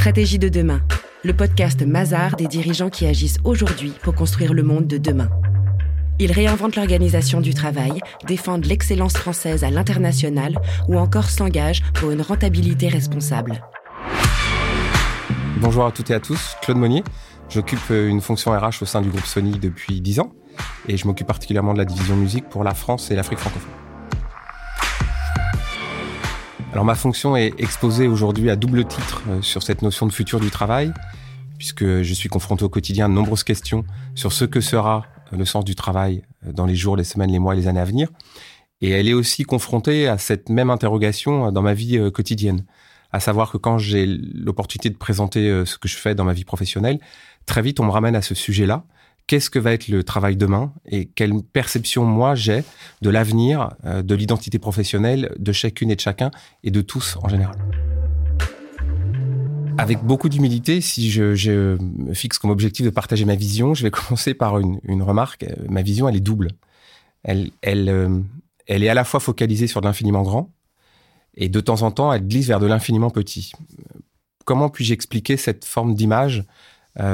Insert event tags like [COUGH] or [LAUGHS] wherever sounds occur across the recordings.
Stratégie de demain, le podcast Mazar des dirigeants qui agissent aujourd'hui pour construire le monde de demain. Ils réinventent l'organisation du travail, défendent l'excellence française à l'international ou encore s'engagent pour une rentabilité responsable. Bonjour à toutes et à tous, Claude Monnier. J'occupe euh, une fonction RH au sein du groupe Sony depuis 10 ans et je m'occupe particulièrement de la division musique pour la France et l'Afrique francophone. Alors ma fonction est exposée aujourd'hui à double titre euh, sur cette notion de futur du travail, puisque je suis confronté au quotidien à de nombreuses questions sur ce que sera euh, le sens du travail euh, dans les jours, les semaines, les mois et les années à venir. Et elle est aussi confrontée à cette même interrogation dans ma vie quotidienne. À savoir que quand j'ai l'opportunité de présenter ce que je fais dans ma vie professionnelle, très vite on me ramène à ce sujet-là qu'est-ce que va être le travail demain et quelle perception moi j'ai de l'avenir, euh, de l'identité professionnelle de chacune et de chacun et de tous en général. Avec beaucoup d'humilité, si je, me fixe comme objectif de partager ma vision, je vais [LAUGHS] commencer par une, remarque. Ma vision, elle est double. Elle, elle, euh, elle est à la fois focalisée sur l'infiniment grand et de temps en temps, elle glisse vers de l'infiniment petit. Comment puis-je expliquer cette forme d'image euh,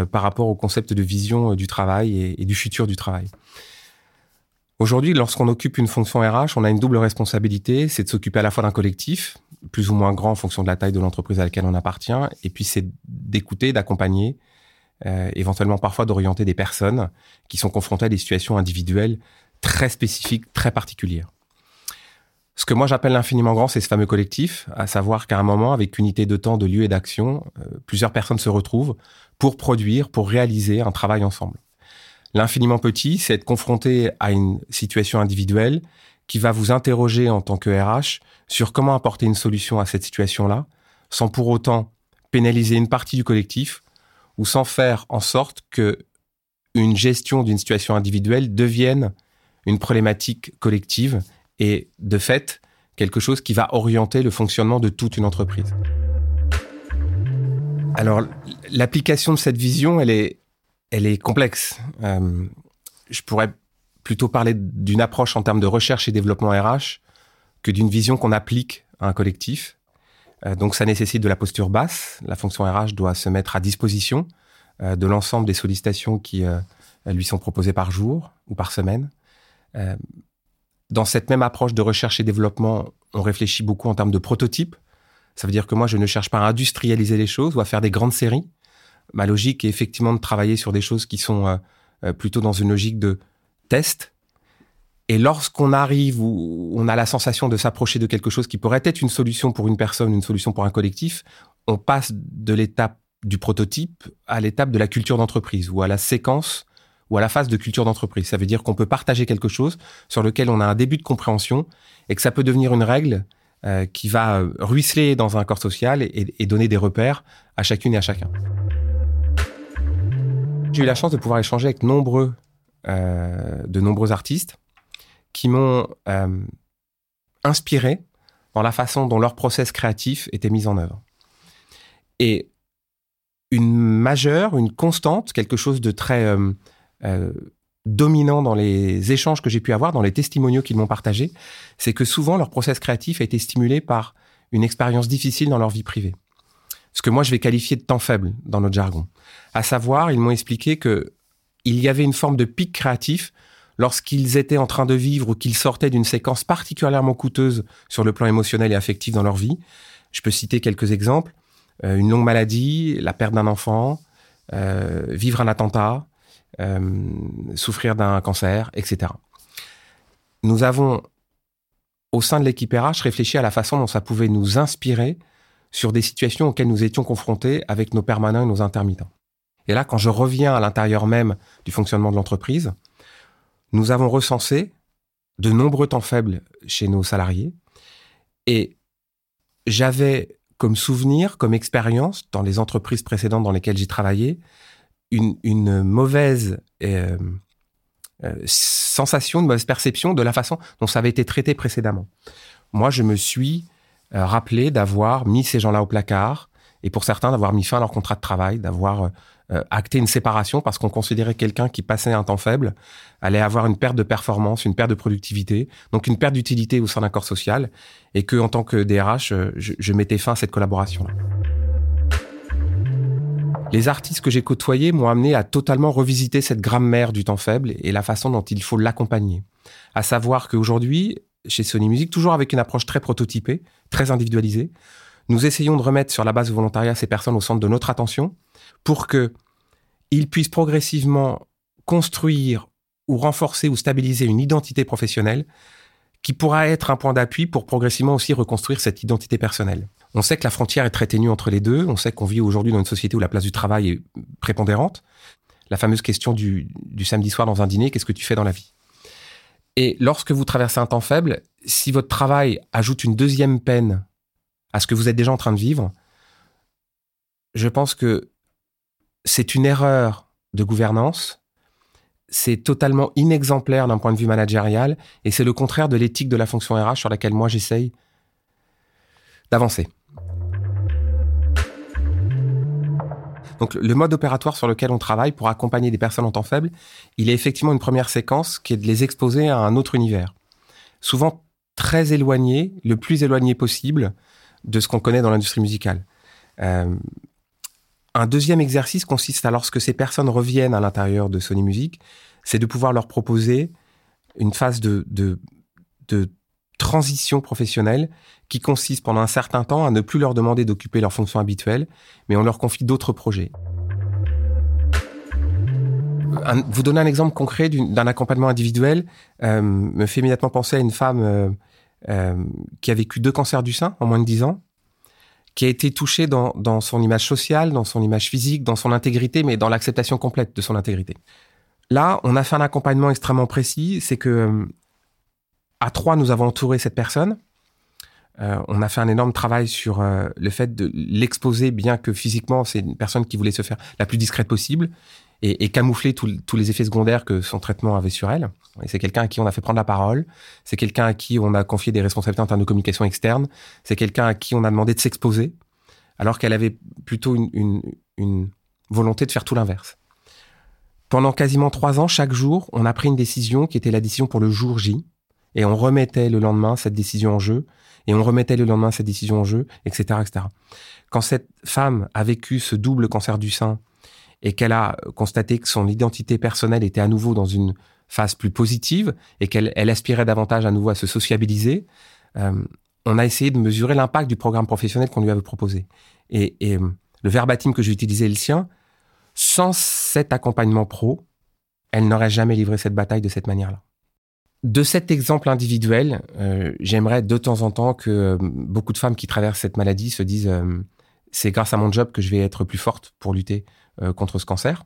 par rapport au concept de vision euh, du travail et, du futur du travail. Aujourd'hui, lorsqu'on occupe une fonction RH, on a une double responsabilité, c'est de s'occuper à la fois d'un collectif, plus ou moins grand en fonction de la taille de l'entreprise à laquelle on appartient, et puis c'est d'écouter, d'accompagner, euh, éventuellement parfois d'orienter des personnes qui sont confrontées à des situations individuelles très spécifiques, très particulières. Ce que moi j'appelle l'infiniment grand, c'est ce fameux collectif, à savoir qu'à un moment, avec unité de temps, de lieu et d'action, plusieurs personnes se retrouvent pour produire, pour réaliser un travail ensemble. L'infiniment petit, c'est être confronté à une situation individuelle qui va vous interroger en tant que RH sur comment apporter une solution à cette situation-là, sans pour autant pénaliser une partie du collectif ou sans faire en sorte que une gestion d'une situation individuelle devienne une problématique collective et de fait quelque chose qui va orienter le fonctionnement de toute une entreprise. Alors, l'application de cette vision, elle est, elle est complexe. Euh, je pourrais plutôt parler d'une approche en termes de recherche et développement RH que d'une vision qu'on applique à un collectif. Euh, donc, ça nécessite de la posture basse. La fonction RH doit se mettre à disposition euh, de l'ensemble des sollicitations qui lui sont proposées par jour ou par semaine. Dans cette même approche de recherche et développement, on réfléchit beaucoup en termes de prototypes ça veut dire que moi, je ne cherche pas à industrialiser les choses ou à faire des grandes séries. Ma logique est effectivement de travailler sur des choses qui sont euh, euh, plutôt dans une logique de test. Et lorsqu'on arrive où on a la sensation de s'approcher de quelque chose qui pourrait être une solution pour une personne, une solution pour un collectif, on passe de l'étape du prototype à l'étape de la culture d'entreprise ou à la séquence ou à la phase de culture d'entreprise. Ça veut dire qu'on peut partager quelque chose sur lequel on a un début de compréhension et que ça peut devenir une règle euh, qui va euh, ruisseler dans un corps social et, donner des repères à chacune et à chacun. J'ai eu la chance de pouvoir échanger avec euh, de nombreux artistes qui m'ont inspiré dans la façon dont leur process créatif était mis en œuvre. Et une majeure, une constante, quelque chose de très dominant dans les échanges que j'ai pu avoir, dans les testimoniaux qu'ils m'ont partagés, c'est que souvent leur process créatif a été stimulé par une expérience difficile dans leur vie privée. Ce que moi je vais qualifier de temps faible dans notre jargon. À savoir, ils m'ont expliqué que il y avait une forme de pic créatif lorsqu'ils étaient en train de vivre ou qu'ils sortaient d'une séquence particulièrement coûteuse sur le plan émotionnel et affectif dans leur vie. Je peux citer quelques exemples. Euh, une longue maladie, la perte d'un enfant, euh, vivre un attentat, euh, souffrir d'un cancer, etc. Nous avons, au sein de l'équipe RH, réfléchi à la façon dont ça pouvait nous inspirer sur des situations auxquelles nous étions confrontés avec nos permanents et nos intermittents. Et là, quand je reviens à l'intérieur même du fonctionnement de l'entreprise, nous avons recensé de nombreux temps faibles chez nos salariés et j'avais comme souvenir, comme expérience dans les entreprises précédentes dans lesquelles j'ai travaillé, une, mauvaise euh, euh, sensation, une mauvaise perception de la façon dont ça avait été traité précédemment. Moi, je me suis euh, rappelé d'avoir mis ces gens-là au placard, et pour certains, d'avoir mis fin à leur contrat de travail, d'avoir acté une séparation parce qu'on considérait quelqu'un qui passait un temps faible allait avoir une perte de performance, une perte de productivité, donc une perte d'utilité au sein d'un corps social, et que en tant que DRH, je, je mettais fin à cette collaboration-là. Les artistes que j'ai côtoyés m'ont amené à totalement revisiter cette grammaire du temps faible et la façon dont il faut l'accompagner. À savoir qu'aujourd'hui, chez Sony Music, toujours avec une approche très prototypée, très individualisée, nous essayons de remettre sur la base du volontariat ces personnes au centre de notre attention pour que ils puissent progressivement construire ou renforcer ou stabiliser une identité professionnelle qui pourra être un point d'appui pour progressivement aussi reconstruire cette identité personnelle. On sait que la frontière est très ténue entre les deux. On sait qu'on vit aujourd'hui dans une société où la place du travail est prépondérante. La fameuse question du, du samedi soir dans un dîner, qu'est-ce que tu fais dans la vie? Et lorsque vous traversez un temps faible, si votre travail ajoute une deuxième peine à ce que vous êtes déjà en train de vivre, je pense que c'est une erreur de gouvernance, c'est totalement inexemplaire d'un point de vue managérial, et c'est le contraire de l'éthique de la fonction RH sur laquelle moi j'essaye d'avancer. Donc le mode opératoire sur lequel on travaille pour accompagner des personnes en temps faible, il est effectivement une première séquence qui est de les exposer à un autre univers. Souvent très éloigné, le plus éloigné possible de ce qu'on connaît dans l'industrie musicale. Euh, un deuxième exercice consiste à lorsque ces personnes reviennent à l'intérieur de Sony Music, c'est de pouvoir leur proposer une phase de, transition professionnelle qui consiste pendant un certain temps à ne plus leur demander d'occuper leurs fonctions habituelles, mais on leur confie d'autres projets. vous donner un exemple concret d'un accompagnement individuel euh, me fait immédiatement penser à une femme euh, euh, qui a vécu deux cancers du sein en moins de dix ans, qui a été touchée dans, dans son image sociale, dans son image physique, dans son intégrité, mais dans l'acceptation complète de son intégrité. Là, on a fait un accompagnement extrêmement précis, c'est que à trois, nous avons entouré cette personne. Euh, on a fait un énorme travail sur euh, le fait de l'exposer, bien que physiquement, c'est une personne qui voulait se faire la plus discrète possible et, et camoufler tous les effets secondaires que son traitement avait sur elle. Et c'est quelqu'un à qui on a fait prendre la parole. C'est quelqu'un à qui on a confié des responsabilités en termes de communication externe. C'est quelqu'un à qui on a demandé de s'exposer, alors qu'elle avait plutôt une, une, une volonté de faire tout l'inverse. Pendant quasiment trois ans, chaque jour, on a pris une décision qui était la décision pour le jour J et on remettait le lendemain cette décision en jeu, et on remettait le lendemain cette décision en jeu, etc., etc. Quand cette femme a vécu ce double cancer du sein et qu'elle a constaté que son identité personnelle était à nouveau dans une phase plus positive et qu'elle elle aspirait davantage à nouveau à se sociabiliser, euh, on a essayé de mesurer l'impact du programme professionnel qu'on lui avait proposé. Et, et euh, le verbatim que j'ai utilisé est le sien. Sans cet accompagnement pro, elle n'aurait jamais livré cette bataille de cette manière-là. De cet exemple individuel, euh, j'aimerais de temps en temps que euh, beaucoup de femmes qui traversent cette maladie se disent euh, c'est grâce à mon job que je vais être plus forte pour lutter contre ce cancer.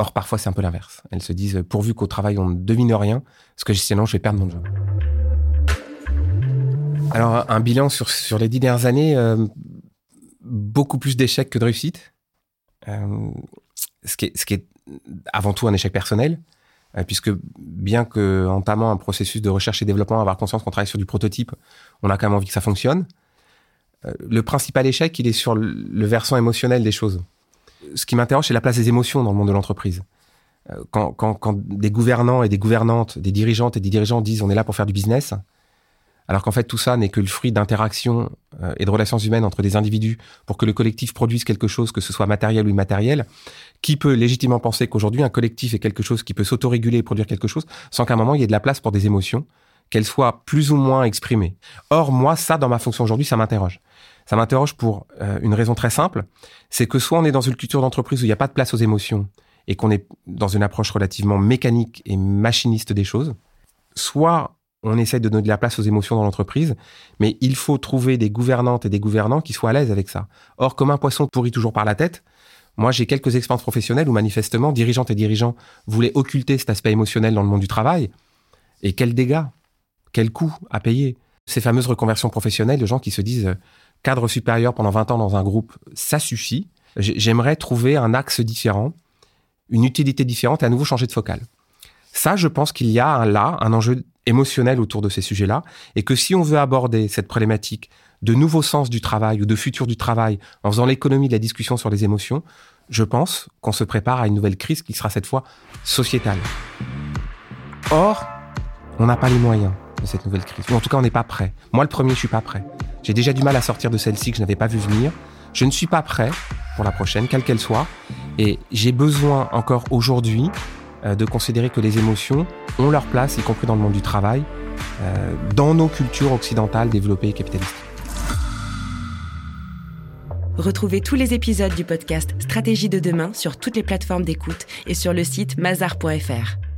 Or, parfois, c'est un peu l'inverse. Elles se disent pourvu qu'au travail, on ne devine rien, parce que sinon, je vais perdre mon job. Alors, un bilan sur, sur les dix dernières années, beaucoup plus d'échecs que de réussites. ce, qui est, ce qui est avant tout un échec personnel. Euh, puisque bien que entamant un processus de recherche et développement, avoir conscience qu'on travaille sur du prototype, on a quand même envie que ça fonctionne. Euh, le principal échec, il est sur le versant émotionnel des choses. Ce qui m'interroge, c'est la place des émotions dans le monde de l'entreprise. Euh, quand, quand, quand des gouvernants et des gouvernantes, des dirigeantes et des dirigeants disent on est là pour faire du business, alors qu'en fait tout ça n'est que le fruit d'interactions euh, et de relations humaines entre des individus pour que le collectif produise quelque chose, que ce soit matériel ou immatériel, qui peut légitimement penser qu'aujourd'hui un collectif est quelque chose qui peut s'autoréguler et produire quelque chose sans qu'à un moment il y ait de la place pour des émotions, qu'elles soient plus ou moins exprimées. Or moi ça dans ma fonction aujourd'hui ça m'interroge. Ça m'interroge pour euh, une raison très simple, c'est que soit on est dans une culture d'entreprise où il n'y a pas de place aux émotions et qu'on est dans une approche relativement mécanique et machiniste des choses, soit on essaye de donner de la place aux émotions dans l'entreprise, mais il faut trouver des gouvernantes et des gouvernants qui soient à l'aise avec ça. Or, comme un poisson pourrit toujours par la tête, moi j'ai quelques expériences professionnelles où manifestement dirigeantes et dirigeants voulaient occulter cet aspect émotionnel dans le monde du travail. Et quels dégâts, quel coût à payer. Ces fameuses reconversions professionnelles de gens qui se disent euh, cadre supérieur pendant 20 ans dans un groupe, ça suffit. J'aimerais trouver un axe différent, une utilité différente et à nouveau changer de focale. Ça, je pense qu'il y a là un enjeu émotionnel autour de ces sujets-là, et que si on veut aborder cette problématique de nouveau sens du travail ou de futur du travail en faisant l'économie de la discussion sur les émotions, je pense qu'on se prépare à une nouvelle crise qui sera cette fois sociétale. Or, on n'a pas les moyens de cette nouvelle crise. Ou en tout cas, on n'est pas prêt. Moi, le premier, je suis pas prêt. J'ai déjà du mal à sortir de celle-ci que je n'avais pas vu venir. Je ne suis pas prêt pour la prochaine, quelle qu'elle soit. Et j'ai besoin encore aujourd'hui de considérer que les émotions ont leur place, y compris dans le monde du travail, euh, dans nos cultures occidentales développées et capitalistes. Retrouvez tous les épisodes du podcast Stratégie de demain sur toutes les plateformes d'écoute et sur le site mazar.fr.